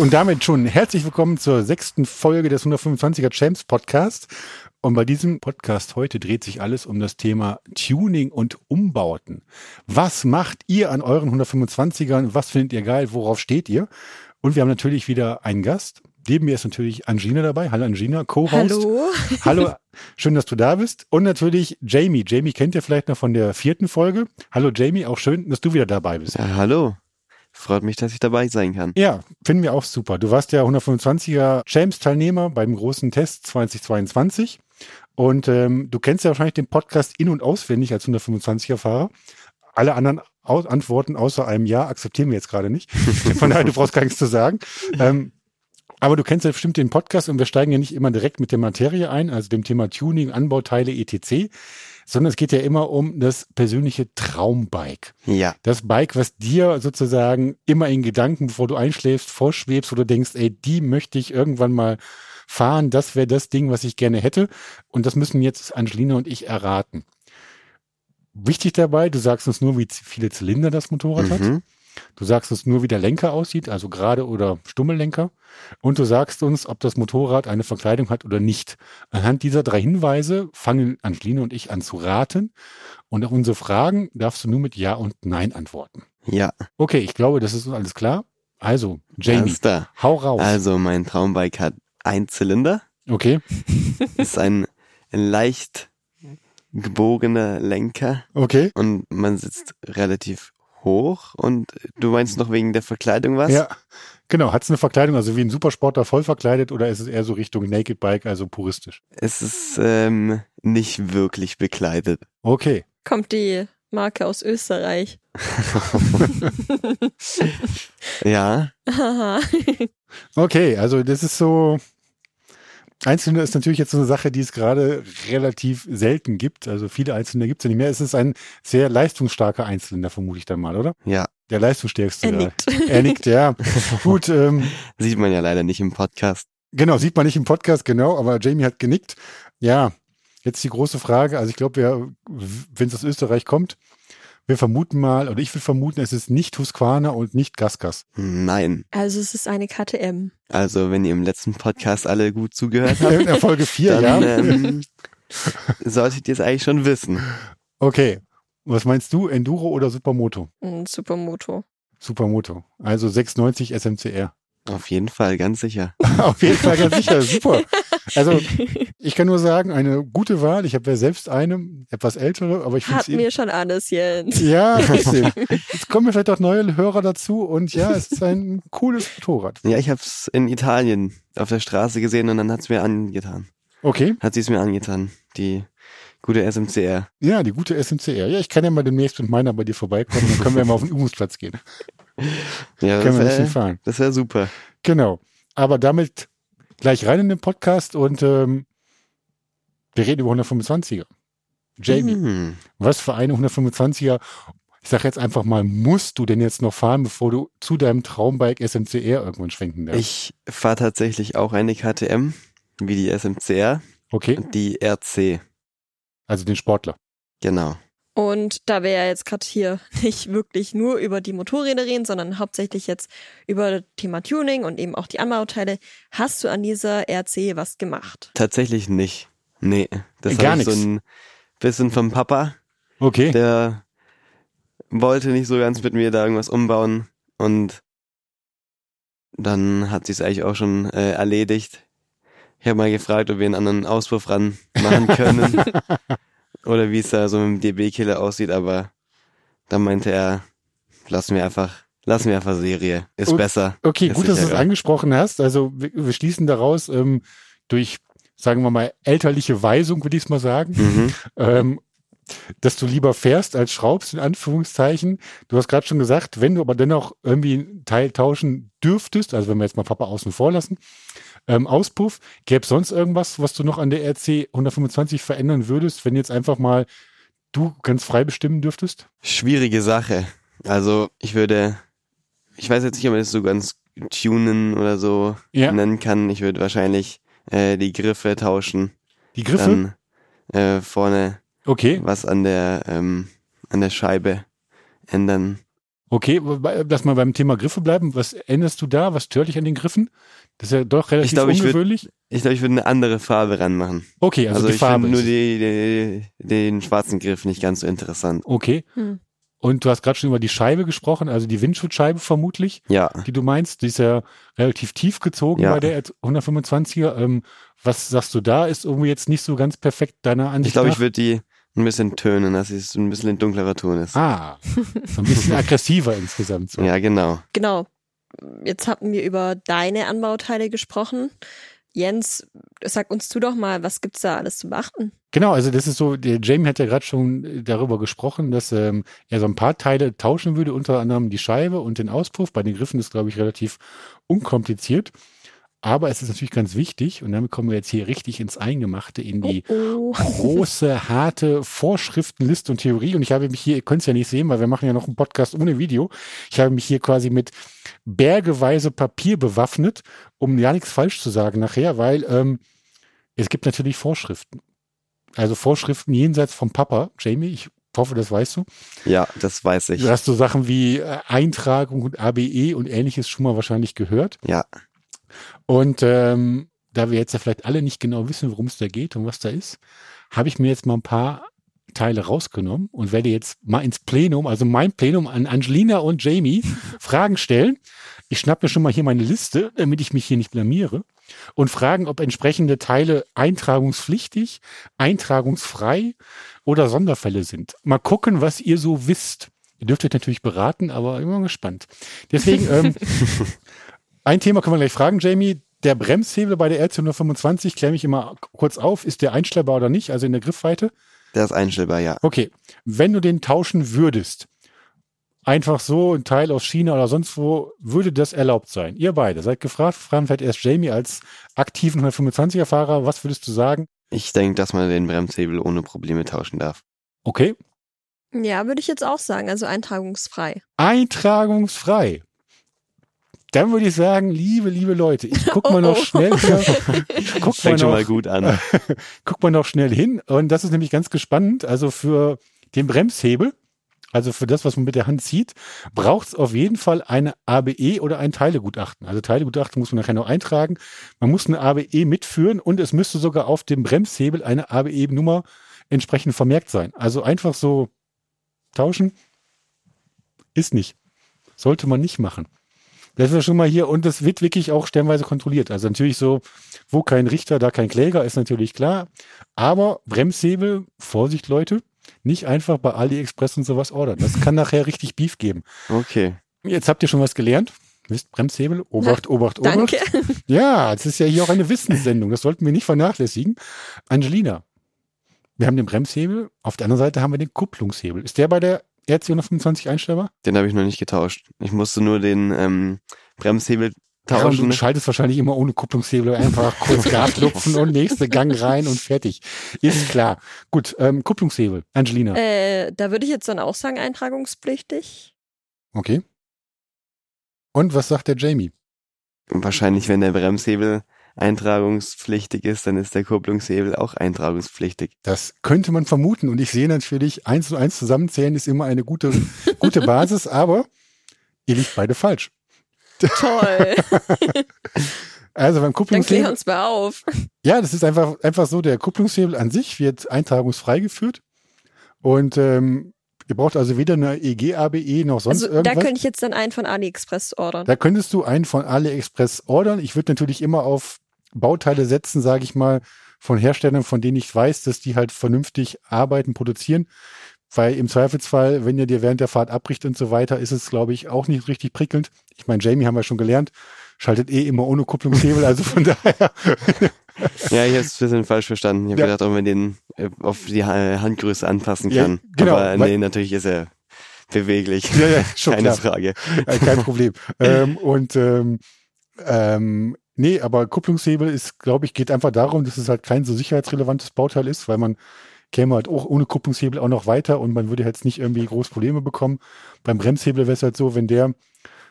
Und damit schon herzlich willkommen zur sechsten Folge des 125er Champs Podcast. Und bei diesem Podcast heute dreht sich alles um das Thema Tuning und Umbauten. Was macht ihr an euren 125ern? Was findet ihr geil? Worauf steht ihr? Und wir haben natürlich wieder einen Gast. Neben mir ist natürlich Angina dabei. Hallo Angina, Co-Host. Hallo. Hallo, schön, dass du da bist. Und natürlich Jamie. Jamie kennt ihr vielleicht noch von der vierten Folge. Hallo Jamie, auch schön, dass du wieder dabei bist. Ja, hallo. Freut mich, dass ich dabei sein kann. Ja, finden wir auch super. Du warst ja 125er Champs-Teilnehmer beim großen Test 2022. Und ähm, du kennst ja wahrscheinlich den Podcast in- und auswendig als 125er-Fahrer. Alle anderen Au Antworten außer einem Ja akzeptieren wir jetzt gerade nicht. Von daher, du brauchst gar nichts zu sagen. Ähm, aber du kennst ja bestimmt den Podcast und wir steigen ja nicht immer direkt mit der Materie ein, also dem Thema Tuning, Anbauteile, etc., sondern es geht ja immer um das persönliche Traumbike. Ja. Das Bike, was dir sozusagen immer in Gedanken, bevor du einschläfst, vorschwebst, wo du denkst, ey, die möchte ich irgendwann mal fahren, das wäre das Ding, was ich gerne hätte. Und das müssen jetzt Angelina und ich erraten. Wichtig dabei, du sagst uns nur, wie viele Zylinder das Motorrad hat. Du sagst uns nur, wie der Lenker aussieht, also gerade oder Stummellenker. Und du sagst uns, ob das Motorrad eine Verkleidung hat oder nicht. Anhand dieser drei Hinweise fangen Angelina und ich an zu raten. Und auf unsere Fragen darfst du nur mit Ja und Nein antworten. Ja. Okay, ich glaube, das ist alles klar. Also, Jamie, hau raus. Also, mein Traumbike hat ein Zylinder, Okay, ist ein leicht gebogener Lenker okay. und man sitzt relativ hoch. Und du meinst noch wegen der Verkleidung was? Ja, genau. Hat es eine Verkleidung, also wie ein Supersportler voll verkleidet oder ist es eher so Richtung Naked Bike, also puristisch? Es ist ähm, nicht wirklich bekleidet. Okay. Kommt die Marke aus Österreich. Ja. Haha. Okay, also das ist so. Einzelne ist natürlich jetzt so eine Sache, die es gerade relativ selten gibt. Also viele Einzelne gibt es ja nicht mehr. Es ist ein sehr leistungsstarker Einzelner, vermute ich dann mal, oder? Ja. Der leistungsstärkste. er nickt. Er nickt, ja. Gut, ähm, Sieht man ja leider nicht im Podcast. genau, sieht man nicht im Podcast, genau, aber Jamie hat genickt. Ja, jetzt die große Frage. Also ich glaube, wenn es aus Österreich kommt, wir vermuten mal, oder ich will vermuten, es ist nicht Husqvarna und nicht Gasgas. Nein. Also es ist eine KTM. Also, wenn ihr im letzten Podcast alle gut zugehört habt, In der Folge 4, dann ja. ähm, solltet ihr es eigentlich schon wissen. Okay. Was meinst du, Enduro oder Supermoto? Ein Supermoto. Supermoto. Also 690 SMCR. Auf jeden Fall, ganz sicher. Auf jeden Fall ganz sicher. Super. Also ich kann nur sagen, eine gute Wahl. Ich habe ja selbst eine, etwas ältere, aber ich finde Hatten wir schon alles, Jens. Ja, trotzdem. Jetzt kommen ja vielleicht auch neue Hörer dazu und ja, es ist ein cooles Motorrad. Ja, ich hab's in Italien auf der Straße gesehen und dann hat's mir angetan. Okay. Hat sie es mir angetan, die gute SMCR. Ja, die gute SMCR. Ja, ich kann ja mal demnächst mit meiner bei dir vorbeikommen, dann können wir mal auf den Übungsplatz gehen. Ja, Können wir ein das bisschen wäre fahren. das wär super. Genau. Aber damit gleich rein in den Podcast und ähm, wir reden über 125er. Jamie, Hm. was für eine 125er, ich sage jetzt einfach mal, musst du denn jetzt noch fahren, bevor du zu deinem Traumbike SMCR irgendwann schwenken darfst? Ich fahre tatsächlich auch eine KTM, wie die SMCR, okay, und die RC. also den Sportler. Genau. Und da wir ja jetzt gerade hier nicht wirklich nur über die Motorräder reden, sondern hauptsächlich jetzt über Thema Tuning und eben auch die Anbauteile, hast du an dieser RC was gemacht? Tatsächlich nicht. Nee, das Gar ich so ein bisschen vom Papa. Okay. Der wollte nicht so ganz mit mir da irgendwas umbauen und dann hat sie es eigentlich auch schon äh, erledigt. Ich habe mal gefragt, ob wir einen anderen Auspuff ran machen können oder wie es da so mit dem DB-Killer aussieht, aber dann meinte er, lassen wir einfach, lassen wir einfach Serie, ist Und- besser. Okay, Ist gut, dass du es sicherer. angesprochen hast. Also wir, wir schließen daraus ähm, durch, sagen wir mal, elterliche Weisung, würde ich es mal sagen, Mhm. ähm, dass du lieber fährst als schraubst, in Anführungszeichen. Du hast gerade schon gesagt, wenn du aber dennoch irgendwie einen Teil tauschen dürftest, also wenn wir jetzt mal Papa außen vor lassen, ähm, Auspuff, gäbe es sonst irgendwas, was du noch an der RC 125 verändern würdest, wenn jetzt einfach mal du ganz frei bestimmen dürftest? Schwierige Sache. Also ich würde, ich weiß jetzt nicht, ob man das so ganz tunen oder so Ja. nennen kann. Ich würde wahrscheinlich äh, die Griffe tauschen. Die Griffe? Dann äh, vorne okay. was an der ähm, an der Scheibe ändern. Okay, lass mal beim Thema Griffe bleiben. Was änderst du da? Was stört dich an den Griffen? Das ist ja doch relativ Ich würd- ungewöhnlich. Ich glaube, ich würde eine andere Farbe ranmachen. okay, also, Also, die ich Farbe. finde nur die, die, den schwarzen Griff nicht ganz so interessant. okay. Hm. Und du hast gerade schon über die Scheibe gesprochen, also die Windschutzscheibe vermutlich, Ja, die du meinst. Die ist ja relativ tief gezogen Ja. bei der 125er. Ähm, was sagst du da? Ist irgendwie jetzt nicht so ganz perfekt deiner Ansicht ich glaube, ich würde die ein bisschen tönen, dass es ein bisschen ein dunklerer Ton ist. Ah, so ein bisschen aggressiver insgesamt. So. Ja, genau. Genau. Jetzt hatten wir über deine Anbauteile gesprochen. Jens, sag uns du doch mal, was gibt's da alles zu beachten? Genau, also das ist so, der Jamie hat ja gerade schon äh, darüber gesprochen, dass ähm, er so ein paar Teile tauschen würde, unter anderem die Scheibe und den Auspuff. Bei den Griffen ist, glaube ich, relativ unkompliziert. Aber es ist natürlich ganz wichtig, und damit kommen wir jetzt hier richtig ins Eingemachte, in die Oh, oh. große, harte Vorschriftenliste und Theorie. Und ich habe mich hier, ihr könnt es ja nicht sehen, weil wir machen ja noch einen Podcast ohne Video. Ich habe mich hier quasi mit bergeweise Papier bewaffnet, um ja nichts falsch zu sagen nachher, weil ähm, es gibt natürlich Vorschriften. Also Vorschriften jenseits vom Papa, Jamie, ich hoffe, das weißt du. Ja, das weiß ich. Du hast so Sachen wie äh, Eintragung und ABE und ähnliches schon mal wahrscheinlich gehört. Ja, Und ähm, da wir jetzt ja vielleicht alle nicht genau wissen, worum es da geht und was da ist, habe ich mir jetzt mal ein paar Teile rausgenommen und werde jetzt mal ins Plenum, also mein Plenum an Angelina und Jamie Fragen stellen. Ich schnappe mir schon mal hier meine Liste, damit ich mich hier nicht blamiere und fragen, ob entsprechende Teile eintragungspflichtig, eintragungsfrei oder Sonderfälle sind. Mal gucken, was ihr so wisst. Ihr dürft euch natürlich beraten, aber immer gespannt. Deswegen, ähm, ein Thema können wir gleich fragen, Jamie. Der Bremshebel bei der RC 125, kläre mich immer kurz auf, ist der einstellbar oder nicht, also in der Griffweite? der ist einstellbar, ja. Okay, wenn du den tauschen würdest, einfach so ein Teil aus China oder sonst wo, würde das erlaubt sein? Ihr beide seid gefragt, fragen vielleicht erst Jamie als aktiven 125er Fahrer, was würdest du sagen? Ich denke, dass man den Bremshebel ohne Probleme tauschen darf. Okay, Ja, würde ich jetzt auch sagen, also eintragungsfrei. eintragungsfrei. Dann würde ich sagen, liebe, liebe Leute, ich guck mal Oh, noch oh. schnell hier, ich guck mal Fängt schon noch, mal gut an. guck mal noch schnell hin. Und das ist nämlich ganz gespannt. Also für den Bremshebel, also für das, was man mit der Hand zieht, braucht es auf jeden Fall eine ABE oder ein Teilegutachten. Also Teilegutachten muss man nachher noch eintragen. Man muss eine ABE mitführen und es müsste sogar auf dem Bremshebel eine ABE-Nummer entsprechend vermerkt sein. Also einfach so tauschen ist nicht. Sollte man nicht machen. Das ist schon mal hier und das wird wirklich auch stellenweise kontrolliert. Also natürlich so, wo kein Richter, da kein Kläger, ist natürlich klar. Aber Bremshebel, Vorsicht Leute, nicht einfach bei AliExpress und sowas ordern. Das kann nachher richtig Beef geben. Okay. Jetzt habt ihr schon was gelernt. Wisst, Bremshebel, Obacht, Obacht, Obacht. Danke. Ja, es ist ja hier auch eine Wissenssendung. Das sollten wir nicht vernachlässigen. Angelina, wir haben den Bremshebel. Auf der anderen Seite haben wir den Kupplungshebel. Ist der bei der RC 125 einstellbar? Den habe ich noch nicht getauscht. Ich musste nur den ähm, Bremshebel Ja, und tauschen. du schaltest wahrscheinlich immer ohne Kupplungshebel einfach kurz Gas lupfen und nächste Gang rein und fertig. Ist klar. Gut, ähm, Kupplungshebel. Angelina. Äh, da würde ich jetzt dann auch sagen, eintragungspflichtig. Okay. Und was sagt der Jamie? Wahrscheinlich, wenn der Bremshebel eintragungspflichtig ist, dann ist der Kupplungshebel auch eintragungspflichtig. Das könnte man vermuten. Und ich sehe natürlich, eins und eins zusammenzählen ist immer eine gute, gute Basis, aber ihr liegt beide falsch. Toll. Also beim dann klär Kupplungshebel, uns mal auf. ja, das ist einfach, einfach so, der Kupplungshebel an sich wird eintragungsfrei geführt. Und ähm, ihr braucht also weder eine EG-ABE noch sonst Also da irgendwas. könnte ich jetzt dann einen von AliExpress ordern. Da könntest du einen von AliExpress ordern. Ich würde natürlich immer auf Bauteile setzen, sage ich mal, von Herstellern, von denen ich weiß, dass die halt vernünftig arbeiten, produzieren. Weil im Zweifelsfall, wenn ihr dir während der Fahrt abbricht und so weiter, ist es, glaube ich, auch nicht richtig prickelnd. Ich meine, Jamie haben wir schon gelernt, schaltet eh immer ohne Kupplungshebel, also von daher. Ja, ich habe es ein bisschen falsch verstanden. Ich habe Ja. gedacht, ob man den äh, auf die Ha- Handgröße anpassen Ja, kann. genau, Aber nee, natürlich ist er beweglich. Ja, ja, schon Keine klar. Frage. Äh, Kein Problem. ähm, und ähm, ähm, nee, aber Kupplungshebel ist, glaube ich, geht einfach darum, dass es halt kein so sicherheitsrelevantes Bauteil ist, weil man käme halt auch ohne Kupplungshebel auch noch weiter und man würde jetzt nicht irgendwie groß Probleme bekommen. Beim Bremshebel wäre es halt so, wenn der,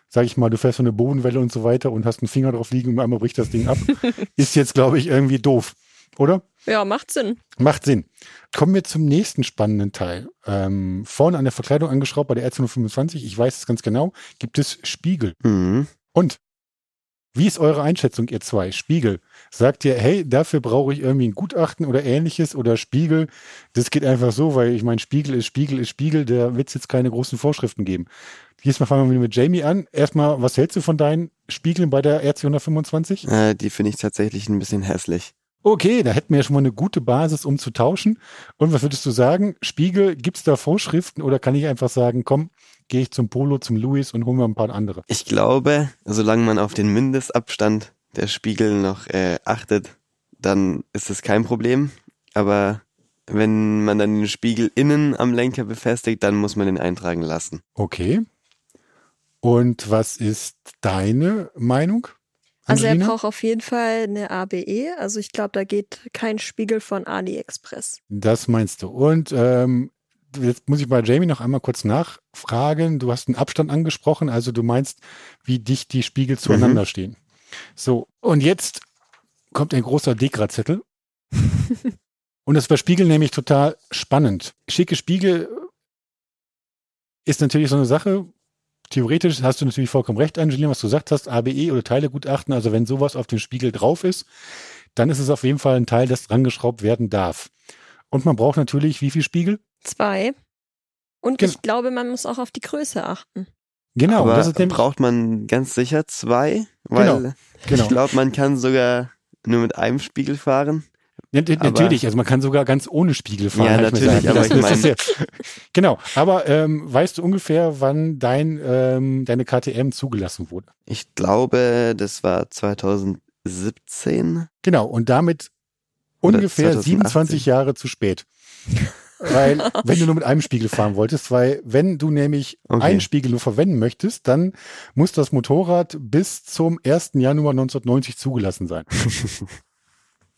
sag ich mal, du fährst so eine Bodenwelle und so weiter und hast einen Finger drauf liegen und einmal bricht das Ding ab, ist jetzt, glaube ich, irgendwie doof. Oder? Ja, macht Sinn. Macht Sinn. Kommen wir zum nächsten spannenden Teil. Ähm, vorne an der Verkleidung angeschraubt bei der R225, ich weiß es ganz genau, gibt es Spiegel. Mhm. Und wie ist eure Einschätzung, ihr zwei? Spiegel. Sagt ihr, hey, dafür brauche ich irgendwie ein Gutachten oder ähnliches oder Spiegel? Das geht einfach so, weil ich meine, Spiegel ist Spiegel ist Spiegel, da wird es jetzt keine großen Vorschriften geben. Diesmal fangen wir mit Jamie an. Erstmal, was hältst du von deinen Spiegeln bei der RC125? Äh, die finde ich tatsächlich ein bisschen hässlich. Okay, da hätten wir ja schon mal eine gute Basis, um zu tauschen. Und was würdest du sagen? Spiegel, gibt's da Vorschriften oder kann ich einfach sagen, komm, gehe ich zum Polo, zum Louis und hol mir ein paar andere? Ich glaube, solange man auf den Mindestabstand der Spiegel noch äh, achtet, dann ist es kein Problem. Aber wenn man dann den Spiegel innen am Lenker befestigt, dann muss man den eintragen lassen. Okay. Und was ist deine Meinung? Also er braucht auf jeden Fall eine ABE. Also ich glaube, da geht kein Spiegel von AliExpress. Das meinst du. Und ähm, jetzt muss ich bei Jamie noch einmal kurz nachfragen. Du hast einen Abstand angesprochen, also du meinst, wie dicht die Spiegel zueinander stehen. So, und jetzt kommt ein großer Dekra-Zettel. und das ist bei Spiegel nämlich total spannend. Schicke Spiegel ist natürlich so eine Sache. Theoretisch hast du natürlich vollkommen recht, Angelina, was du gesagt hast, ABE oder Teilegutachten. Also wenn sowas auf dem Spiegel drauf ist, dann ist es auf jeden Fall ein Teil, das drangeschraubt werden darf. Und man braucht natürlich wie viel Spiegel? Zwei. Und Genau. ich glaube, man muss auch auf die Größe achten. Genau, Aber das ist braucht man ganz sicher zwei, weil Genau, genau. ich glaube, man kann sogar nur mit einem Spiegel fahren. Ja, aber- natürlich, also man kann sogar ganz ohne Spiegel fahren. Ja, natürlich, aber Das- ich das ist ja, genau, aber ähm, weißt du ungefähr, wann dein ähm, deine KTM zugelassen wurde? Ich glaube, das war 2017. Genau, und damit Oder ungefähr 2018. 27 Jahre zu spät. Weil, wenn du nur mit einem Spiegel fahren wolltest, weil wenn du nämlich Okay. einen Spiegel nur verwenden möchtest, dann muss das Motorrad bis zum 1. Januar 1990 zugelassen sein.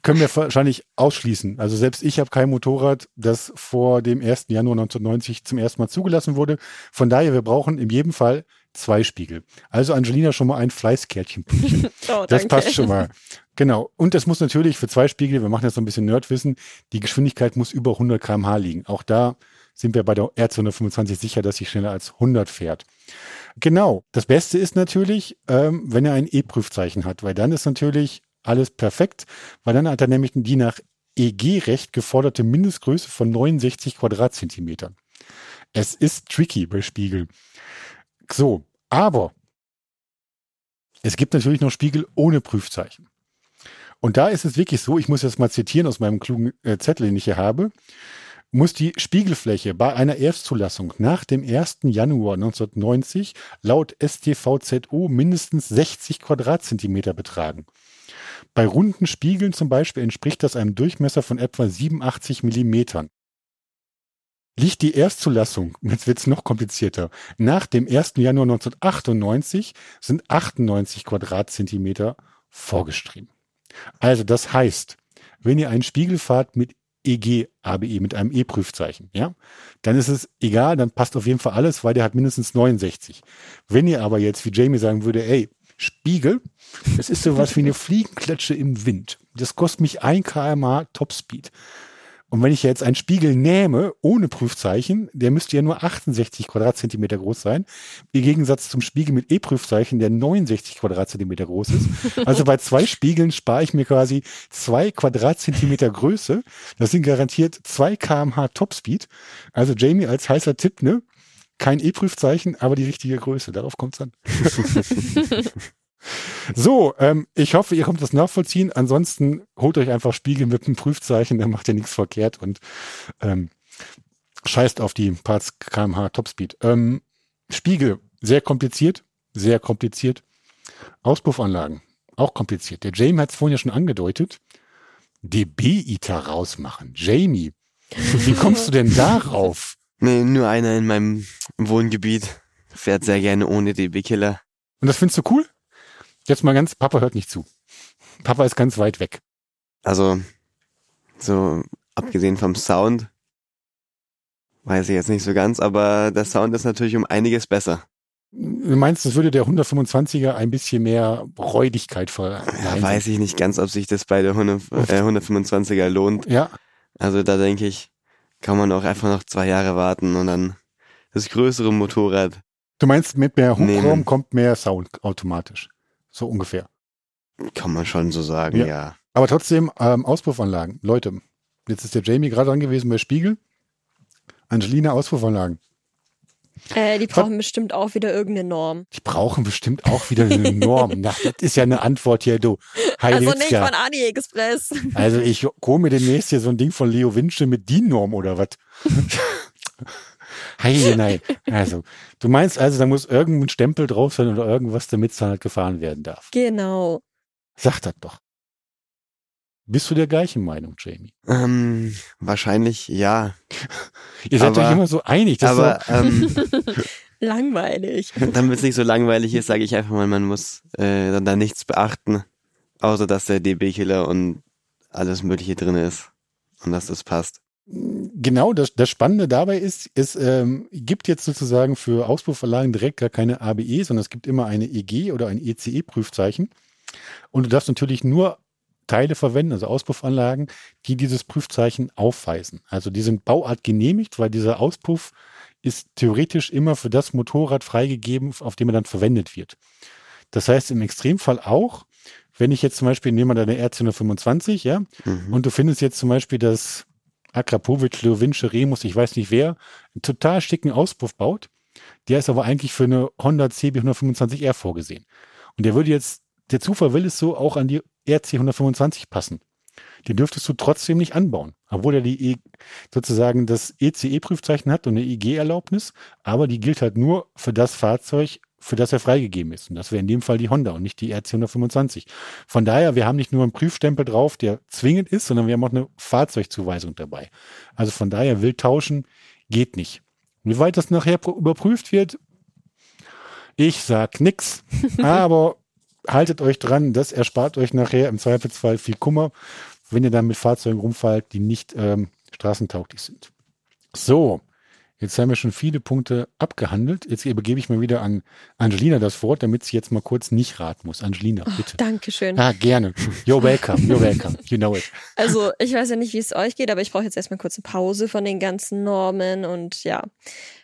Können wir wahrscheinlich ausschließen. Also selbst ich habe kein Motorrad, das vor dem 1. Januar 1990 zum ersten Mal zugelassen wurde. Von daher, wir brauchen in jedem Fall zwei Spiegel. Also Angelina schon mal ein Fleißkärtchen. Oh, Das passt schon mal. Genau. Und das muss natürlich für zwei Spiegel, wir machen jetzt so ein bisschen Nerdwissen, die Geschwindigkeit muss über 100 km/h liegen. Auch da sind wir bei der R225 sicher, dass sie schneller als 100 fährt. Genau. Das Beste ist natürlich, ähm, wenn er ein E-Prüfzeichen hat, weil dann ist natürlich alles perfekt, weil dann hat er nämlich die nach EG-Recht geforderte Mindestgröße von 69 Quadratzentimetern. Es ist tricky bei Spiegel. So, aber es gibt natürlich noch Spiegel ohne Prüfzeichen. Und da ist es wirklich so, ich muss das mal zitieren aus meinem klugen äh, Zettel, den ich hier habe, muss die Spiegelfläche bei einer Erstzulassung nach dem 1. Januar 1990 laut StVZO mindestens 60 Quadratzentimeter betragen. Bei runden Spiegeln zum Beispiel entspricht das einem Durchmesser von etwa 87 Millimetern. Liegt die Erstzulassung, jetzt wird's noch komplizierter, nach dem 1. Januar 1998 sind 98 Quadratzentimeter vorgeschrieben. Also das heißt, wenn ihr einen Spiegel fahrt mit EG ABE, mit einem E-Prüfzeichen, ja, dann ist es egal, dann passt auf jeden Fall alles, weil der hat mindestens 69. Wenn ihr aber jetzt, wie Jamie sagen würde, ey, Spiegel, das ist sowas wie eine Fliegenklatsche im Wind. Das kostet mich 1 kmh Topspeed. Und wenn ich jetzt einen Spiegel nehme, ohne Prüfzeichen, der müsste ja nur 68 Quadratzentimeter groß sein. Im Gegensatz zum Spiegel mit E-Prüfzeichen, der 69 Quadratzentimeter groß ist. Also bei zwei Spiegeln spare ich mir quasi zwei Quadratzentimeter Größe. Das sind garantiert zwei kmh Topspeed. Also Jamie als heißer Tipp, ne? Kein E-Prüfzeichen, aber die richtige Größe. Darauf kommt's an. So, ähm, ich hoffe, ihr könnt das nachvollziehen. Ansonsten holt euch einfach Spiegel mit einem Prüfzeichen, dann macht ihr nichts verkehrt und ähm, scheißt auf die Parts kmh Topspeed. Ähm, Spiegel, sehr kompliziert, sehr kompliziert. Auspuffanlagen, auch kompliziert. Der Jamie hat es vorhin ja schon angedeutet. DB-ITER rausmachen. Jamie, wie kommst du denn darauf? Nee, nur einer in meinem Wohngebiet fährt sehr gerne ohne DB-Killer. Und das findest du cool? Jetzt mal ganz, Papa hört nicht zu. Papa ist ganz weit weg. Also, so abgesehen vom Sound, weiß ich jetzt nicht so ganz, aber der Sound ist natürlich um einiges besser. Du meinst, das würde der 125er ein bisschen mehr Räudigkeit verleihen? Ja, weiß ich nicht ganz, ob sich das bei der 100, äh, 125er lohnt. Ja, Also da denke ich, kann man auch einfach noch zwei Jahre warten und dann das größere Motorrad. du meinst, mit mehr Hubraum Nehmen. kommt mehr Sound automatisch. So ungefähr. Kann man schon so sagen, Ja. ja. Aber trotzdem, ähm, Auspuffanlagen. Leute, jetzt ist der Jamie gerade dran gewesen bei Spiegel. Angelina, Auspuffanlagen. Äh, die brauchen bestimmt auch wieder irgendeine Norm. Die brauchen bestimmt auch wieder eine Norm. Na, das ist ja eine Antwort hier, du. Also nicht von AliExpress. Also ich hole mir demnächst hier so ein Ding von Leo Winche mit DIN-Norm oder was? Hey, nein. Also, du meinst also, da muss irgendein Stempel drauf sein oder irgendwas, damit es dann halt gefahren werden darf. Genau. Sag das doch. Bist du der gleichen Meinung, Jamie? Ähm, wahrscheinlich ja. Ihr seid Aber- euch immer so einig. Das Aber ist ähm, Langweilig. damit es nicht so langweilig ist, sage ich einfach mal, man muss äh, dann da nichts beachten, außer dass der DB-Killer und alles Mögliche drin ist und dass das passt. Genau das, das Spannende dabei ist, es ähm, gibt jetzt sozusagen für Auspuffanlagen direkt gar keine ABE, sondern es gibt immer eine EG oder ein ECE-Prüfzeichen. Und du darfst natürlich nur Teile verwenden, also Auspuffanlagen, die dieses Prüfzeichen aufweisen. Also die sind Bauart genehmigt, weil dieser Auspuff ist theoretisch immer für das Motorrad freigegeben, auf dem er dann verwendet wird. Das heißt im Extremfall auch, wenn ich jetzt zum Beispiel nehme mal deine R125, ja, Mhm. und du findest jetzt zum Beispiel, dass Akrapovic, Leovince, Remus, ich weiß nicht wer, einen total schicken Auspuff baut. Der ist aber eigentlich für eine Honda CB 125R vorgesehen. Und der würde jetzt, der Zufall will es so auch an die RC 125 passen. Den dürftest du trotzdem nicht anbauen, obwohl er die e, sozusagen das ECE-Prüfzeichen hat und eine IG-Erlaubnis, aber die gilt halt nur für das Fahrzeug, für das er freigegeben ist. Und das wäre in dem Fall die Honda und nicht die RC 125. Von daher, wir haben nicht nur einen Prüfstempel drauf, der zwingend ist, sondern wir haben auch eine Fahrzeugzuweisung dabei. Also von daher, wild tauschen geht nicht. Wie weit das nachher überprüft wird, ich sag nix, aber haltet euch dran, das erspart euch nachher im Zweifelsfall viel Kummer, wenn ihr dann mit Fahrzeugen rumfallt, die nicht ähm, straßentauglich sind. So, jetzt haben wir schon viele Punkte abgehandelt. Jetzt übergebe ich mal wieder an Angelina das Wort, damit sie jetzt mal kurz nicht raten muss. Angelina, bitte. Dankeschön. Ah, gerne. You're welcome, you're welcome. You know it. Also, ich weiß ja nicht, wie es euch geht, aber ich brauche jetzt erstmal kurz eine Pause von den ganzen Normen und ja,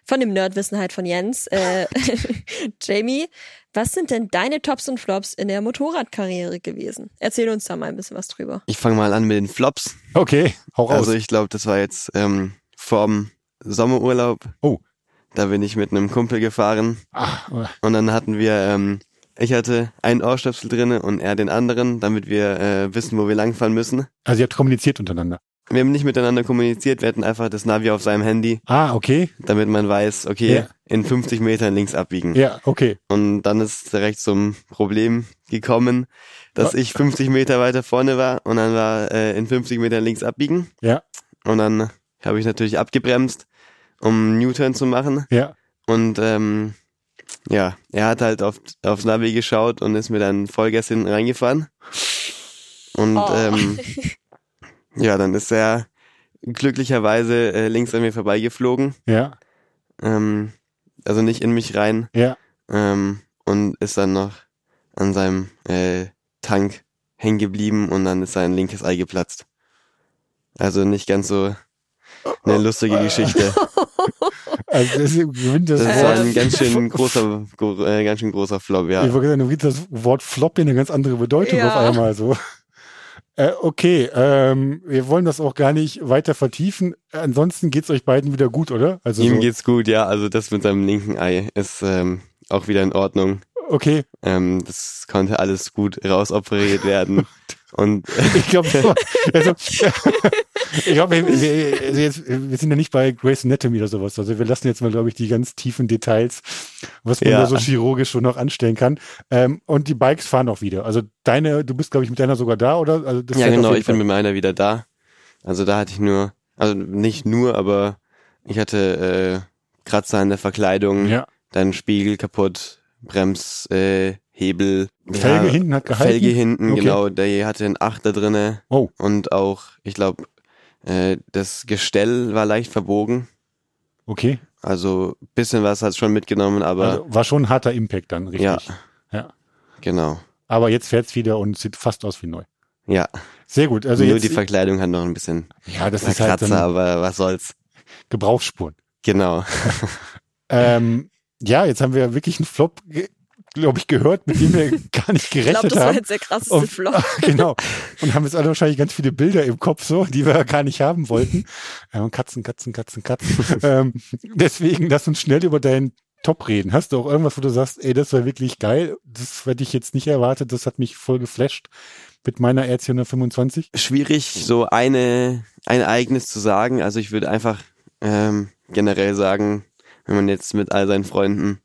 von dem Nerdwissen halt von Jens. Äh, Jamie, was sind denn deine Tops und Flops in der Motorradkarriere gewesen? Erzähl uns da mal ein bisschen was drüber. Ich fange mal an mit den Flops. Okay, hau raus. Also ich glaube, das war jetzt ähm, vorm Sommerurlaub. Oh. Da bin ich mit einem Kumpel gefahren ah, und dann hatten wir, ähm, ich hatte einen Ohrstöpsel drinne und er den anderen, damit wir äh, wissen, wo wir langfahren müssen. also ihr habt kommuniziert untereinander. Wir haben nicht miteinander kommuniziert, wir hatten einfach das Navi auf seinem Handy, Ah, okay. damit man weiß, okay, Ja. in 50 Metern links abbiegen. Ja, okay. Und dann ist direkt zum Problem gekommen, dass ich 50 Meter weiter vorne war und dann war äh, in 50 Metern links abbiegen. Ja, Und dann habe ich natürlich abgebremst, um einen U-Turn zu machen. ja. Und ähm, ja, er hat halt auf, aufs Navi geschaut und ist mir dann Vollgas hinten reingefahren. Und Oh. ähm, ja, dann ist er glücklicherweise äh, links an mir vorbeigeflogen. Ja, Ähm, also nicht in mich rein. ja. Ähm, und ist dann noch an seinem äh, Tank hängen geblieben und dann ist sein linkes Ei geplatzt. Also nicht ganz so eine lustige Geschichte. Also das gewinnt das, Das Wort. war ein ganz schön großer, gro äh, ganz schön großer Flop, ja. Ich wollte sagen, du kriegst das Wort Flop in eine ganz andere Bedeutung Ja. auf einmal so. Äh, okay, ähm, wir wollen das auch gar nicht weiter vertiefen. Ansonsten geht's euch beiden wieder gut, oder? Also Ihm so, geht's gut, ja. Also das mit seinem linken Ei ist ähm, auch wieder in Ordnung. okay. Ähm, das konnte alles gut rausoperiert werden. Und Ich glaube, also, ich glaube, wir, wir, also jetzt, wir sind ja nicht bei Grace Anatomy oder sowas. Also wir lassen jetzt mal, glaube ich, die ganz tiefen Details, was man Ja. da so chirurgisch schon noch anstellen kann. Ähm, und die Bikes fahren auch wieder. Also deine, du bist, glaube ich, mit deiner sogar da, oder? Also das ja, genau, ich bin Fall. mit meiner wieder da. Also da hatte ich nur, also nicht nur, aber ich hatte äh, Kratzer an der Verkleidung, Ja. dann Spiegel kaputt, Brems, äh, Hebel. Felge hinten hat gehalten? Felge hinten, Okay. genau. Der hatte einen Achter drinne. Oh. Und auch, ich glaube, äh, das Gestell war leicht verbogen. Okay. Also bisschen was hat schon mitgenommen, aber Also war schon ein harter Impact dann, richtig. Ja. ja. genau. Aber jetzt fährt's wieder und sieht fast aus wie neu. Ja, Sehr gut. Also nur jetzt, die Verkleidung hat noch ein bisschen ja, das ist halt Kratzer, dann aber was soll's. Gebrauchsspuren. Genau. Ähm, ja, jetzt haben wir wirklich einen Flop, glaube ich, gehört, mit dem wir gar nicht Ich glaube, gerechnet das war haben. jetzt der krasseste Und- Flop. genau. Und haben jetzt alle wahrscheinlich ganz viele Bilder im Kopf, so, die wir gar nicht haben wollten. Ja, Katzen, Katzen, Katzen, Katzen. ähm, deswegen lass uns schnell über deinen Top reden. Hast du auch irgendwas, wo du sagst, ey, das war wirklich geil, das hätte ich jetzt nicht erwartet, das hat mich voll geflasht mit meiner RC 125? Schwierig, so eine, ein Ereignis zu sagen. Also ich würde einfach ähm, generell sagen, wenn man jetzt mit all seinen Freunden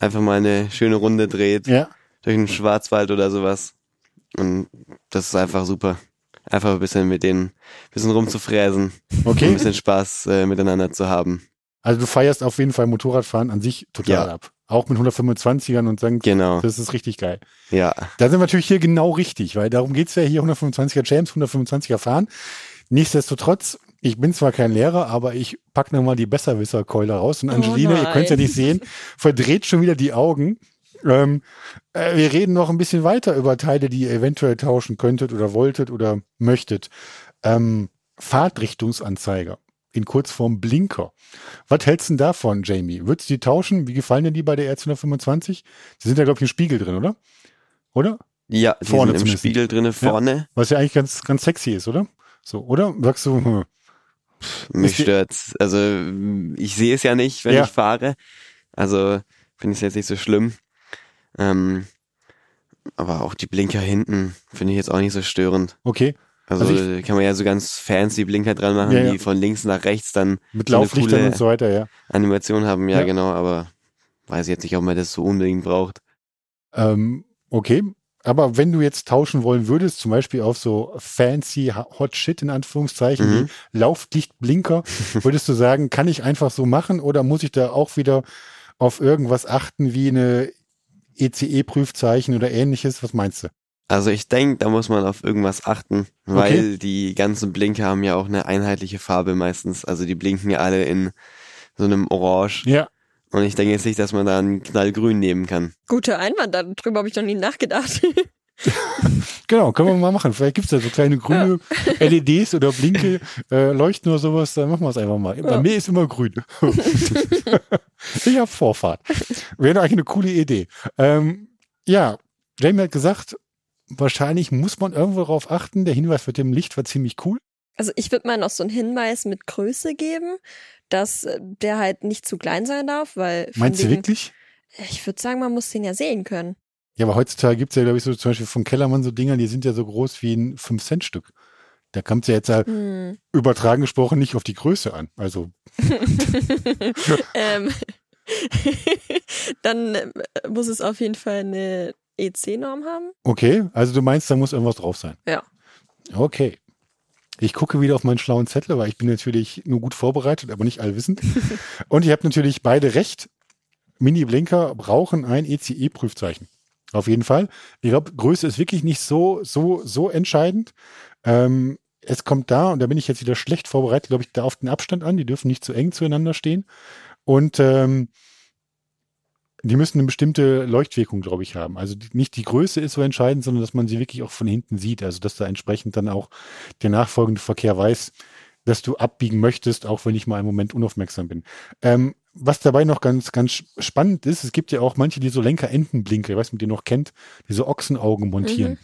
einfach mal eine schöne Runde dreht, Ja. durch den Schwarzwald oder sowas. Und das ist einfach super. Einfach ein bisschen mit denen, ein bisschen rumzufräsen, ein Okay. bisschen Spaß äh, miteinander zu haben. Also du feierst auf jeden Fall Motorradfahren an sich total Ja. ab. Auch mit 125ern und sagen, Genau. das ist richtig geil. Ja, Da sind wir natürlich hier genau richtig, weil darum geht's ja hier 125er James, 125er fahren. Nichtsdestotrotz, ich bin zwar kein Lehrer, aber ich pack nochmal die Besserwisser-Keule raus. Und Oh Angelina, ihr nein. könnt's ja nicht sehen, verdreht schon wieder die Augen. Ähm, äh, wir reden noch ein bisschen weiter über Teile, die ihr eventuell tauschen könntet oder wolltet oder möchtet. Ähm, Fahrtrichtungsanzeiger in Kurzform Blinker. Was hältst du denn davon, Jamie? Würdest du die tauschen? Wie gefallen dir die bei der R225? Die sind ja, glaube ich, ein Spiegel drin, oder? Oder? ja, die Vorne sind im zumindest. Spiegel drinne vorne. Was ja eigentlich ganz, ganz sexy ist, oder? So, oder? Sagst du, hm, Mich stört's. Also ich sehe es ja nicht, wenn Ja. ich fahre. Also finde ich jetzt nicht so schlimm. Ähm, aber auch die Blinker hinten finde ich jetzt auch nicht so störend. okay. Also, Also kann man ja so ganz fancy Blinker dran machen, Ja, ja. die von links nach rechts dann Mit so Lauflichtern und so weiter, ja. Animation haben. Ja, Ja. genau, aber weiß ich jetzt nicht, ob man das so unbedingt braucht. Ähm, okay. Aber wenn du jetzt tauschen wollen würdest, zum Beispiel auf so fancy Hot Shit in Anführungszeichen, Mhm. wie Lauflichtblinker, würdest du sagen, kann ich einfach so machen oder muss ich da auch wieder auf irgendwas achten wie eine ECE-Prüfzeichen oder ähnliches? Was meinst du? Also ich denke, da muss man auf irgendwas achten, weil die ganzen Blinker haben ja auch eine einheitliche Farbe meistens. Also die blinken ja alle in so einem Orange. Ja. Und ich denke jetzt nicht, dass man da einen Knallgrün nehmen kann. Guter Einwand, darüber habe ich noch nie nachgedacht. Genau, können wir mal machen. Vielleicht gibt's da so kleine grüne LEDs oder Blinke, äh, Leuchten oder sowas, dann machen wir es einfach mal. Bei Ja. mir ist immer grün. ich habe Vorfahrt. Wäre doch eigentlich eine coole Idee. Ähm, ja, Jamie hat gesagt, wahrscheinlich muss man irgendwo darauf achten. Der Hinweis mit dem Licht war ziemlich cool. Also ich würde mal noch so einen Hinweis mit Größe geben, dass äh, der halt nicht zu klein sein darf, weil Meinst du wirklich? Ich würde sagen, man muss den ja sehen können. Ja, aber heutzutage gibt's ja, glaube ich, so zum Beispiel von Kellermann so Dinger, die sind ja so groß wie ein 5-Cent-Stück. Da kommt ja jetzt halt Hm. übertragen gesprochen nicht auf die Größe an. Also, ähm, dann äh, muss es auf jeden Fall eine EC-Norm haben. okay, also du meinst, da muss irgendwas drauf sein. Ja. Okay. Ich gucke wieder auf meinen schlauen Zettel, weil ich bin natürlich nur gut vorbereitet, aber nicht allwissend. Und ich habe natürlich beide recht. Mini-Blinker brauchen ein ECE-Prüfzeichen. Auf jeden Fall. Ich glaube, Größe ist wirklich nicht so, so, so entscheidend. Ähm, es kommt da, und da bin ich jetzt wieder schlecht vorbereitet, glaube ich, da auf den Abstand an. Die dürfen nicht zu eng zueinander stehen. Und ähm, die müssen eine bestimmte Leuchtwirkung, glaube ich, haben. Also die, nicht die Größe ist so entscheidend, sondern dass man sie wirklich auch von hinten sieht. Also dass da entsprechend dann auch der nachfolgende Verkehr weiß, dass du abbiegen möchtest, auch wenn ich mal einen Moment unaufmerksam bin. Ähm, was dabei noch ganz, ganz spannend ist, es gibt ja auch manche, die so Lenkerendenblinker, ich weiß nicht, ob ihr noch kennt, diese Ochsenaugen montieren. Mhm.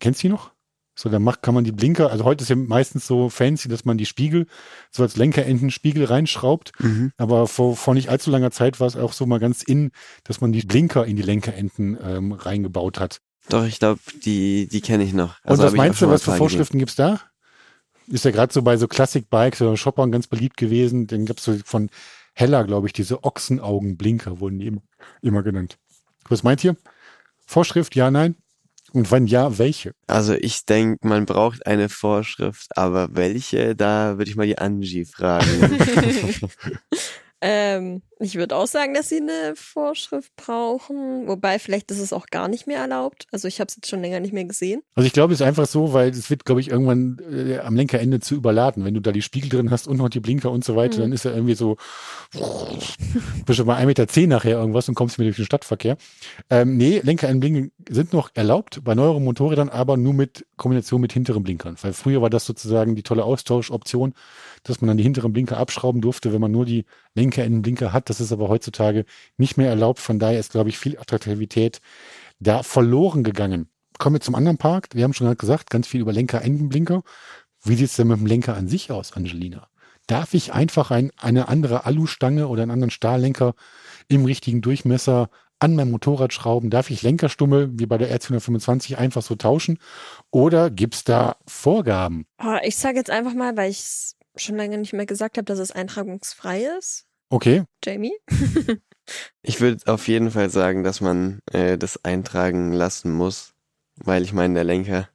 Kennst du die noch? So, dann macht, kann man die Blinker, also heute ist ja meistens so fancy, dass man die Spiegel so als Lenkerendenspiegel reinschraubt. Aber vor, vor nicht allzu langer Zeit war es auch so mal ganz in, dass man die Blinker in die Lenkerenden ähm, reingebaut hat. Doch, ich glaube, die, die kenne ich noch. Und Also was ich auch meinst du, was für. Vorschriften gibt's da? Ist ja gerade so bei so Classic Bikes oder Shoppern ganz beliebt gewesen. Dann gab's so von Heller, glaube ich, diese Ochsenaugenblinker wurden die immer, immer genannt. Was meint ihr? Vorschrift, ja, nein? Und wann ja, welche? Also ich denke, man braucht eine Vorschrift, aber welche, da würde ich mal die Angie fragen. Ähm, ich würde auch sagen, dass sie eine Vorschrift brauchen. Wobei, vielleicht ist es auch gar nicht mehr erlaubt. Also ich habe es jetzt schon länger nicht mehr gesehen. Also ich glaube, es ist einfach so, weil es wird, glaube ich, irgendwann äh, am Lenkerende zu überladen. Wenn du da die Spiegel drin hast und noch die Blinker und so weiter, Mhm. dann ist er irgendwie so, bist du bei 1,10 Meter nachher irgendwas und kommst mir durch den Stadtverkehr. Ähm, nee, Lenkerendenblinken sind noch erlaubt, bei neueren Motorrädern aber nur mit Kombination mit hinteren Blinkern. Weil früher war das sozusagen die tolle Austauschoption, dass man dann die hinteren Blinker abschrauben durfte, wenn man nur die Lenkerendenblinker hat. Das ist aber heutzutage nicht mehr erlaubt. Von daher ist, glaube ich, viel Attraktivität da verloren gegangen. Kommen wir zum anderen Park. Wir haben schon gerade gesagt, ganz viel über Lenkerendenblinker. Wie sieht's denn mit dem Lenker an sich aus, Angelina? Darf ich einfach ein, eine andere Alustange oder einen anderen Stahllenker im richtigen Durchmesser an mein Motorrad schrauben? Darf ich Lenkerstummel wie bei der R225 einfach so tauschen? Oder gibt's da Vorgaben? Oh, ich sage jetzt einfach mal, weil ich es schon lange nicht mehr gesagt habe, dass es eintragungsfrei ist. Okay, Jamie? Ich würde auf jeden Fall sagen, dass man äh, das eintragen lassen muss, weil ich meine, der Lenker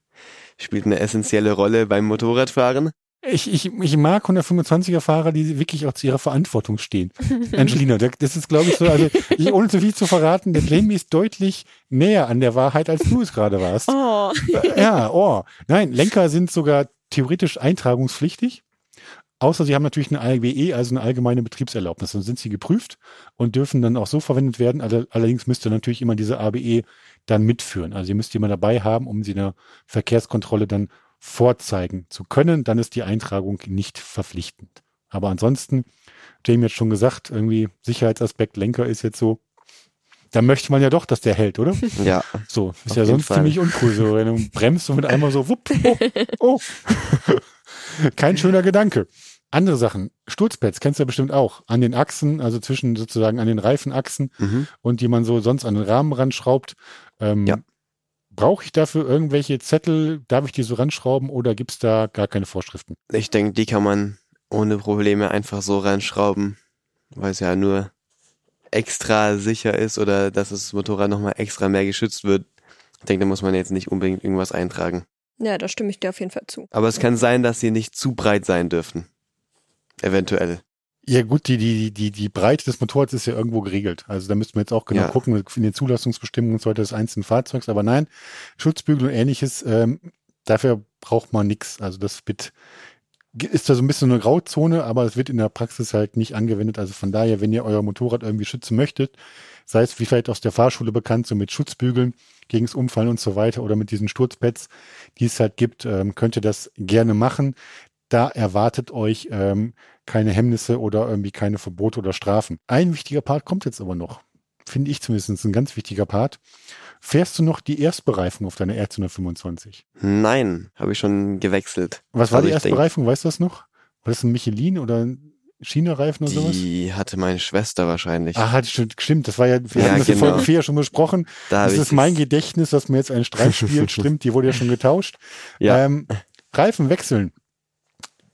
spielt eine essentielle Rolle beim Motorradfahren. Ich, ich, ich mag 125er Fahrer, die wirklich auch zu ihrer Verantwortung stehen. Angelina, das ist, glaube ich, so, also ich, ohne zu viel zu verraten, der Jamie ist deutlich näher an der Wahrheit, als du es gerade warst. Oh. Ja, oh. Nein, Lenker sind sogar theoretisch eintragungspflichtig. Außer sie haben natürlich eine ALBE, also eine allgemeine Betriebserlaubnis. Dann sind sie geprüft und dürfen dann auch so verwendet werden. Alle- Allerdings müsst ihr natürlich immer diese ABE dann mitführen. Also ihr müsst immer dabei haben, um sie in der Verkehrskontrolle dann vorzeigen zu können. Dann ist die Eintragung nicht verpflichtend. Aber ansonsten, Jamie hat schon gesagt, irgendwie Sicherheitsaspekt Lenker ist jetzt so, da möchte man ja doch, dass der hält, oder? Ja, So, ist ja sonst Fall. ziemlich uncool, so wenn du bremst und mit einmal so, wupp, oh, oh. Kein schöner Gedanke. Andere Sachen, Sturzpads kennst du ja bestimmt auch, an den Achsen, also zwischen sozusagen an den Reifenachsen mhm. und die man so sonst an den Rahmen ranschraubt. Ähm, Ja. Brauche ich dafür irgendwelche Zettel? Darf ich die so ranschrauben oder gibt's da gar keine Vorschriften? ich denke, die kann man ohne Probleme einfach so reinschrauben, weil es ja nur extra sicher ist oder dass das Motorrad nochmal extra mehr geschützt wird. Ich denke, da muss man jetzt nicht unbedingt irgendwas eintragen. Ja, da stimme ich dir auf jeden Fall zu. Aber es kann sein, dass sie nicht zu breit sein dürften. Eventuell. Ja gut, die, die, die, die Breite des Motorrads ist ja irgendwo geregelt. Also da müssten wir jetzt auch genau Ja. gucken, in den Zulassungsbestimmungen und so weiter des einzelnen Fahrzeugs. Aber nein, Schutzbügel und ähnliches, ähm, dafür braucht man nichts. Also das wird, ist da so ein bisschen eine Grauzone, aber es wird in der Praxis halt nicht angewendet. Also von daher, wenn ihr euer Motorrad irgendwie schützen möchtet, sei es wie vielleicht aus der Fahrschule bekannt, so mit Schutzbügeln gegens Umfallen und so weiter oder mit diesen Sturzpads, die es halt gibt, ähm, könnt ihr das gerne machen. Da erwartet euch ähm, keine Hemmnisse oder irgendwie keine Verbote oder Strafen. Ein wichtiger Part kommt jetzt aber noch. Finde ich zumindest ein ganz wichtiger Part. Fährst du noch die Erstbereifung auf deiner R225? Nein, habe ich schon gewechselt. Was war Also die Erstbereifung? Weißt du das noch? War das ein Michelin oder ein China-Reifen oder sowas? Die hatte meine Schwester wahrscheinlich. Ah, hat schon, stimmt. Das war ja, wir Ja, haben das in genau. Folge 4 ja schon besprochen. da Das ist mein Gedächtnis, dass mir jetzt ein Streich spielt. Stimmt, die wurde ja schon getauscht. Ja. Ähm, Reifen wechseln.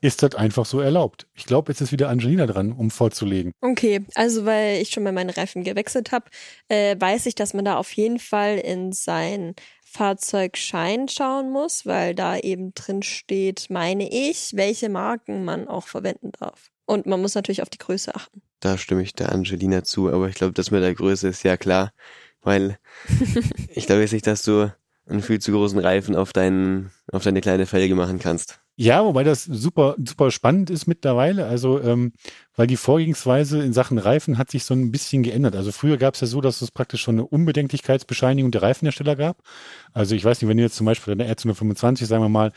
Ist das einfach so erlaubt? Ich glaube, jetzt ist wieder Angelina dran, um vorzulegen. Okay, also weil ich schon mal meine Reifen gewechselt habe, äh, weiß ich, dass man da auf jeden Fall in sein Fahrzeugschein schauen muss, weil da eben drin steht, meine ich, welche Marken man auch verwenden darf. Und man muss natürlich auf die Größe achten. Da stimme ich der Angelina zu, aber ich glaube, das mit der Größe ist ja klar, weil ich glaube jetzt nicht, dass du einen viel zu großen Reifen auf deinen, auf deine kleine Felge machen kannst. Ja, wobei das super, super spannend ist mittlerweile. Also, ähm, weil die Vorgehensweise in Sachen Reifen hat sich so ein bisschen geändert. Also früher gab es ja so, dass es praktisch schon eine Unbedenklichkeitsbescheinigung der Reifenhersteller gab. Also ich weiß nicht, wenn du jetzt zum Beispiel eine R225, sagen wir mal,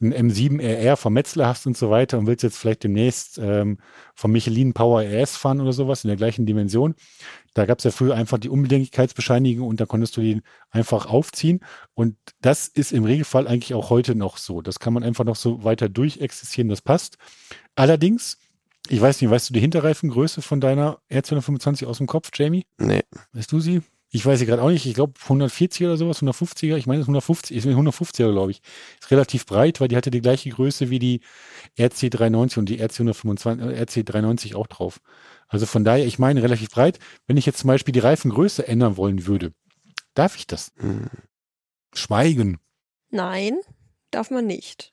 ein M7 RR vom Metzler hast und so weiter und willst jetzt vielleicht demnächst ähm, vom Michelin Power RS fahren oder sowas in der gleichen Dimension. Da gab es ja früher einfach die Unbedenklichkeitsbescheinigung und da konntest du die einfach aufziehen. Und das ist im Regelfall eigentlich auch heute noch so. Das kann man einfach noch so weiter durchexistieren, das passt. Allerdings, ich weiß nicht, weißt du die Hinterreifengröße von deiner R225 aus dem Kopf, Jamie? Nee, Weißt du sie? Ich weiß sie gerade auch nicht. Ich glaube 140 oder sowas, 150er. Ich meine, es ist 150, ist 150er, glaube ich. Ist relativ breit, weil die hatte die gleiche Größe wie die RC390 und die RC125, äh, RC390 auch drauf. Also von daher, ich meine relativ breit. Wenn ich jetzt zum Beispiel die Reifengröße ändern wollen würde, darf ich das? Hm, Schweigen. Nein, darf man nicht.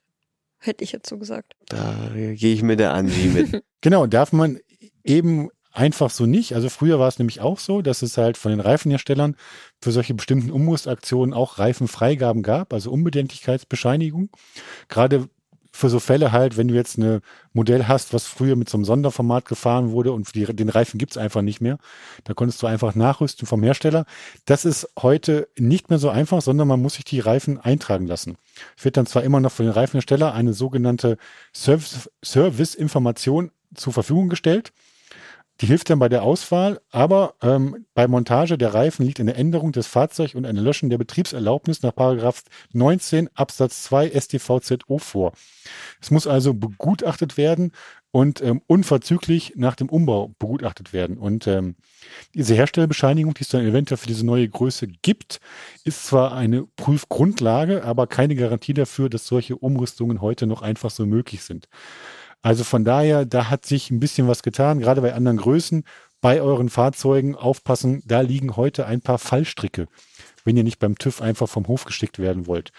Hätte ich jetzt so gesagt. da gehe ich mit der Angie mit. Genau, darf man eben einfach so nicht. Also früher war es nämlich auch so, dass es halt von den Reifenherstellern für solche bestimmten Umrüstaktionen auch Reifenfreigaben gab, also Unbedenklichkeitsbescheinigung. Gerade für so Fälle halt, wenn du jetzt ein Modell hast, was früher mit so einem Sonderformat gefahren wurde und die, den Reifen gibt's einfach nicht mehr, da konntest du einfach nachrüsten vom Hersteller. Das ist heute nicht mehr so einfach, sondern man muss sich die Reifen eintragen lassen. Es wird dann zwar immer noch von den Reifenhersteller eine sogenannte Service-Information zur Verfügung gestellt. Die hilft dann bei der Auswahl, aber ähm, bei Montage der Reifen liegt eine Änderung des Fahrzeugs und eine Löschen der Betriebserlaubnis nach Paragraph 19 Absatz 2 StVZO vor. Es muss also begutachtet werden und ähm, unverzüglich nach dem Umbau begutachtet werden. Und ähm, diese Herstellerbescheinigung, die es dann eventuell für diese neue Größe gibt, ist zwar eine Prüfgrundlage, aber keine Garantie dafür, dass solche Umrüstungen heute noch einfach so möglich sind. Also von daher, da hat sich ein bisschen was getan, gerade bei anderen Größen. Bei euren Fahrzeugen aufpassen, da liegen heute ein paar Fallstricke, wenn ihr nicht beim TÜV einfach vom Hof geschickt werden wollt.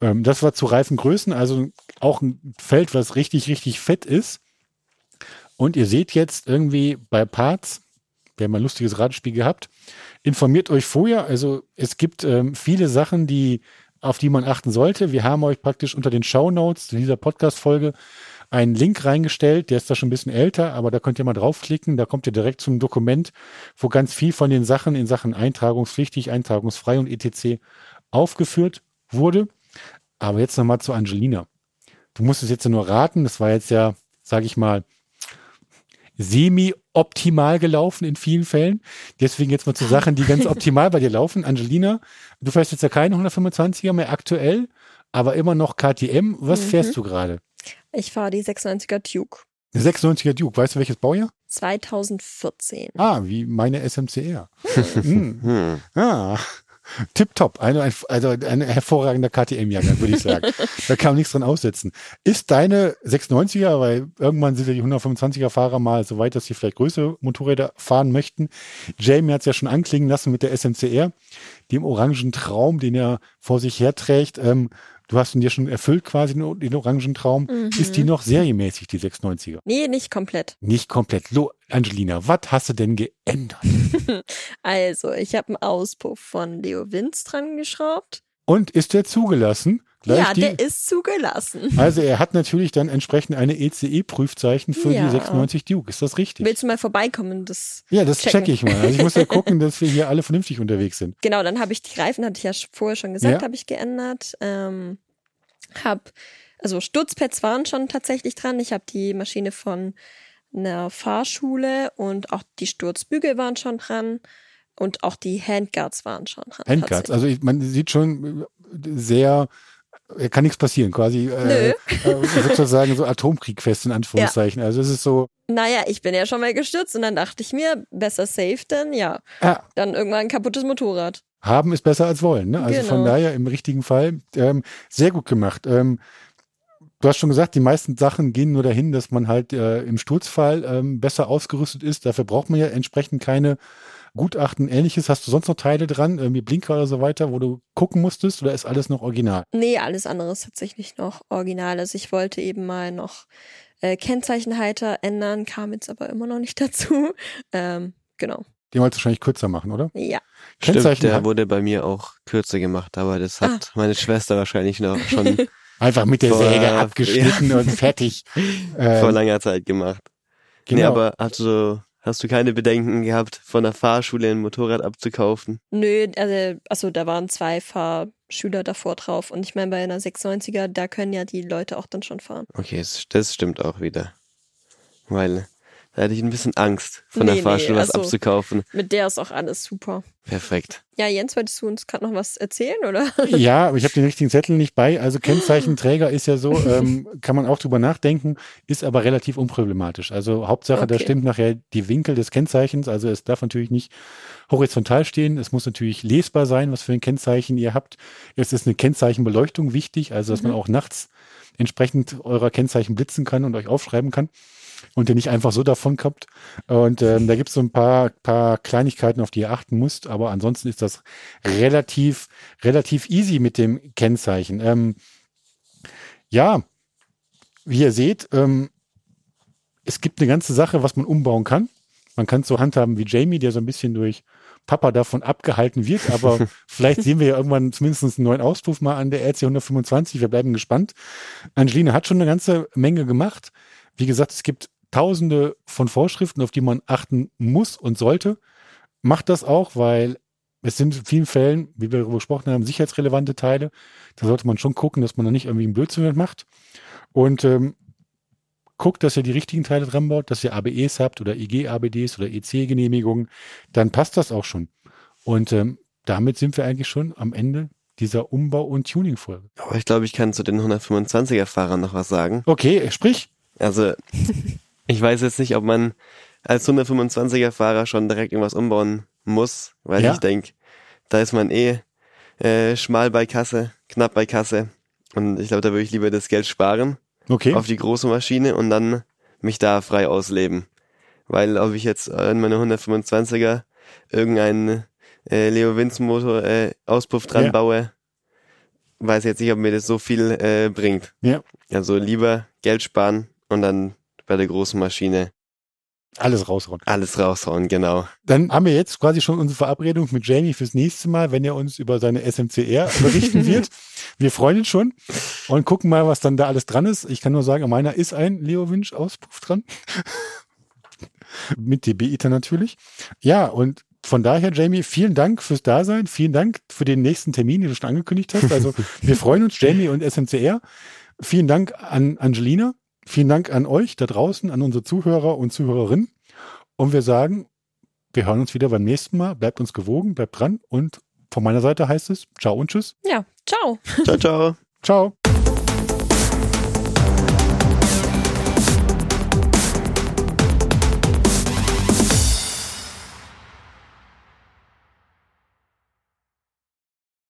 Ähm, das war zu Reifengrößen, also auch ein Feld, was richtig, richtig fett ist. Und ihr seht jetzt irgendwie bei Parts, wir haben ein lustiges Radspiel gehabt, informiert euch vorher. Also es gibt ähm, viele Sachen, die auf die man achten sollte. Wir haben euch praktisch unter den Show Notes dieser Podcast-Folge einen Link reingestellt, der ist da schon ein bisschen älter, aber da könnt ihr mal draufklicken, da kommt ihr direkt zum Dokument, wo ganz viel von den Sachen in Sachen eintragungspflichtig, eintragungsfrei und etc. aufgeführt wurde. Aber jetzt nochmal zu Angelina. Du musst es jetzt nur raten, das war jetzt ja, sage ich mal, semi-optimal gelaufen in vielen Fällen. Deswegen jetzt mal zu Sachen, die ganz optimal bei dir laufen. Angelina, du fährst jetzt ja keine 125er mehr aktuell, aber immer noch KTM. Was mhm. fährst du gerade? Ich fahre die 96er Duke. 96er Duke, weißt du welches Baujahr? 2014. Ah, wie meine SMCR. hm. hm. Ah. Tipptopp, eine, also ein hervorragender KTM-Jahrgang, würde ich sagen. da kann man nichts dran aussetzen. Ist deine 690er, weil irgendwann sind ja die 125er-Fahrer mal so weit, dass sie vielleicht größere Motorräder fahren möchten. Jamie hat es ja schon anklingen lassen mit der SMCR, dem orangen Traum, den er vor sich herträgt. Ähm, Du hast ihn dir schon erfüllt quasi, den, Orangentraum. Mhm. Ist die noch serienmäßig, die 690er? Nee, nicht komplett. Nicht komplett. Lo, Angelina, was hast du denn geändert? also, ich habe einen Auspuff von Leo Winz dran geschraubt. Und ist der zugelassen? Gleich ja, die, der ist zugelassen. Also er hat natürlich dann entsprechend eine ECE-Prüfzeichen für ja. die 96 Duke. Ist das richtig? Willst du mal vorbeikommen? Das ja, das checken. check ich mal. Also ich muss ja gucken, dass wir hier alle vernünftig unterwegs sind. Genau, dann habe ich die Reifen, hatte ich ja vorher schon gesagt, ja. habe ich geändert. Ähm, hab, also Stutzpads waren schon tatsächlich dran. Ich habe die Maschine von einer Fahrschule und auch die Sturzbügel waren schon dran. Und auch die Handguards waren schon dran. Handguards, also ich, man sieht schon sehr kann nichts passieren, quasi äh, äh, sozusagen so Atomkriegfest in Anführungszeichen. Ja. Also es ist so. Naja, ich bin ja schon mal gestürzt und dann dachte ich mir, besser safe denn ja. ja. Dann irgendwann ein kaputtes Motorrad. Haben ist besser als wollen. Ne? Also genau. von daher im richtigen Fall ähm, sehr gut gemacht. Ähm, du hast schon gesagt, die meisten Sachen gehen nur dahin, dass man halt äh, im Sturzfall ähm, besser ausgerüstet ist. Dafür braucht man ja entsprechend keine Gutachten, ähnliches. Hast du sonst noch Teile dran, irgendwie Blinker oder so weiter, wo du gucken musstest oder ist alles noch original? Nee, alles andere ist tatsächlich noch original. Also ich wollte eben mal noch äh, Kennzeichenhalter ändern, kam jetzt aber immer noch nicht dazu. Ähm, genau. Den wolltest du wahrscheinlich kürzer machen, oder? Ja. Stimmt, der wurde bei mir auch kürzer gemacht, aber das hat ah. meine Schwester wahrscheinlich noch schon einfach mit der vor, Säge abgeschnitten ja. und fertig. Vor ähm, langer Zeit gemacht. Genau. Nee, aber also Hast du keine Bedenken gehabt, von der Fahrschule ein Motorrad abzukaufen? Nö, also, also da waren zwei Fahrschüler davor drauf. Und ich meine, bei einer 690er, da können ja die Leute auch dann schon fahren. Okay, das stimmt auch wieder. Weil da hatte ich ein bisschen Angst, von nee, der Fahrschule nee, also was abzukaufen. Mit der ist auch alles super. Perfekt. Ja, Jens, wolltest du uns gerade noch was erzählen, oder? Ja, aber ich habe den richtigen Zettel nicht bei. Also Kennzeichenträger ist ja so, ähm, kann man auch drüber nachdenken, ist aber relativ unproblematisch. Also Hauptsache, okay. da stimmt nachher die Winkel des Kennzeichens. Also es darf natürlich nicht horizontal stehen. Es muss natürlich lesbar sein, was für ein Kennzeichen ihr habt. Es ist eine Kennzeichenbeleuchtung wichtig, also dass mhm. man auch nachts entsprechend eurer Kennzeichen blitzen kann und euch aufschreiben kann und der nicht einfach so davon kommt. Und ähm, da gibt es so ein paar, paar Kleinigkeiten, auf die ihr achten müsst, aber ansonsten ist das relativ, relativ easy mit dem Kennzeichen. Ähm, ja, wie ihr seht, ähm, es gibt eine ganze Sache, was man umbauen kann. Man kann es so handhaben wie Jamie, der so ein bisschen durch Papa davon abgehalten wird, aber vielleicht sehen wir ja irgendwann zumindest einen neuen Auspuff mal an der RC 125. Wir bleiben gespannt. Angelina hat schon eine ganze Menge gemacht. Wie gesagt, es gibt tausende von Vorschriften, auf die man achten muss und sollte. Macht das auch, weil es sind in vielen Fällen, wie wir darüber gesprochen haben, sicherheitsrelevante Teile. Da sollte man schon gucken, dass man da nicht irgendwie einen Blödsinn macht. Und ähm, guckt, dass ihr die richtigen Teile dran baut, dass ihr ABEs habt oder IG-ABDs oder EC-Genehmigungen, dann passt das auch schon. Und ähm, damit sind wir eigentlich schon am Ende dieser Umbau- und Tuning-Folge. Aber ich glaube, ich kann zu den 125er-Fahrern noch was sagen. Okay, sprich. Also, ich weiß jetzt nicht, ob man als 125er-Fahrer schon direkt irgendwas umbauen muss, weil Ja. ich denke, da ist man eh äh, schmal bei Kasse, knapp bei Kasse. Und ich glaube, da würde ich lieber das Geld sparen Okay. auf die große Maschine und dann mich da frei ausleben. Weil ob ich jetzt an meine 125er irgendeinen äh, Leo Winz Motor äh, Auspuff dran Ja. baue, weiß jetzt nicht, ob mir das so viel äh, bringt. Ja. Also lieber Geld sparen und dann bei der großen Maschine Alles raushauen. alles raushauen, genau. Dann haben wir jetzt quasi schon unsere Verabredung mit Jamie fürs nächste Mal, wenn er uns über seine SMCR berichten wird. Wir freuen uns schon und gucken mal, was dann da alles dran ist. Ich kann nur sagen, meiner ist ein Leo Winch Auspuff dran. mit DB-Iter natürlich. Ja, und von daher, Jamie, vielen Dank fürs Dasein. Vielen Dank für den nächsten Termin, den du schon angekündigt hast. Also wir freuen uns, Jamie und SMCR. Vielen Dank an Angelina. Vielen Dank an euch da draußen, an unsere Zuhörer und Zuhörerinnen. Und wir sagen, wir hören uns wieder beim nächsten Mal. Bleibt uns gewogen, bleibt dran. Und von meiner Seite heißt es Ciao und Tschüss. Ja, ciao. Ciao, ciao. Ciao.